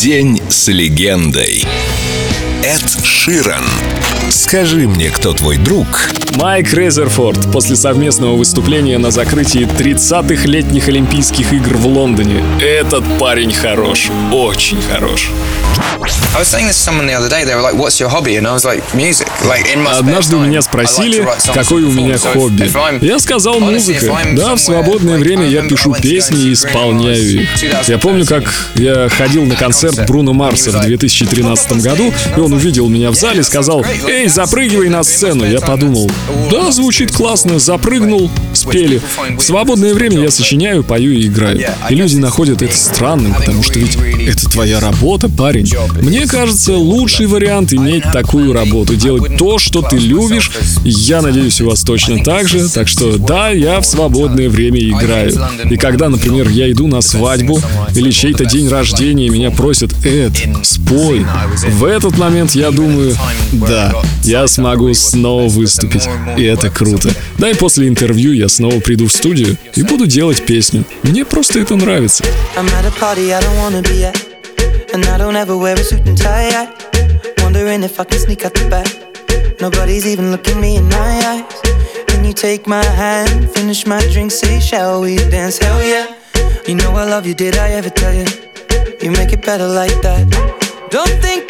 День с легендой. Эд Ширан. Скажи мне, кто твой друг? Майк Резерфорд после совместного выступления на закрытии 30-х летних Олимпийских игр в Лондоне. Этот парень хорош, очень хорош. Однажды у меня спросили, какое у меня хобби. Я сказал музыка. Да, в свободное время я пишу песни и исполняю их. Я помню, как я ходил на концерт Бруно Марса в 2013 году, и он увидел меня в зале и сказал, «Эй, запрыгивай на сцену!» Я подумал, да, звучит классно, запрыгнул, спели. В свободное время я сочиняю, пою и играю. И люди находят это странным, потому что ведь это твоя работа, парень. Мне кажется, лучший вариант иметь такую работу, делать то, что ты любишь. Я надеюсь, у вас точно так же. Так что да, я в свободное время играю. И когда, например, я иду на свадьбу или чей-то день рождения, меня просят, Эд, спой. В этот момент я думаю, да, я смогу снова выступить. И это круто. Да и после интервью я снова приду в студию и буду делать песню. Мне просто это нравится. And I don't ever wear a suit and tie. Wondering if I can sneak out the back. Nobody's even looking me in my eyes. Then you take my hand, finish my drink, say, Shall we dance? Hell yeah. You know I love you, did I ever tell you? You make it better like that. Don't think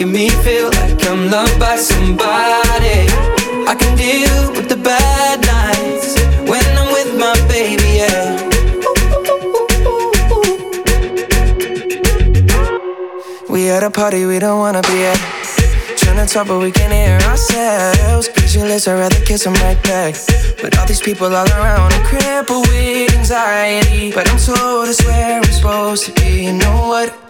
making me feel like I'm loved by somebody. I can deal with the bad nights when I'm with my baby, yeah. We at a party we don't wanna be at. Trying to talk, but we can't hear ourselves. Pictureless, I'd rather kiss them right back. But all these people all around, I'm crippled with anxiety. But I'm told it's where I'm supposed to be. You know what?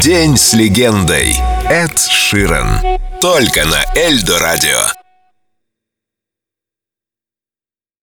День с легендой. Эд Ширан. Только на Эльдо радио.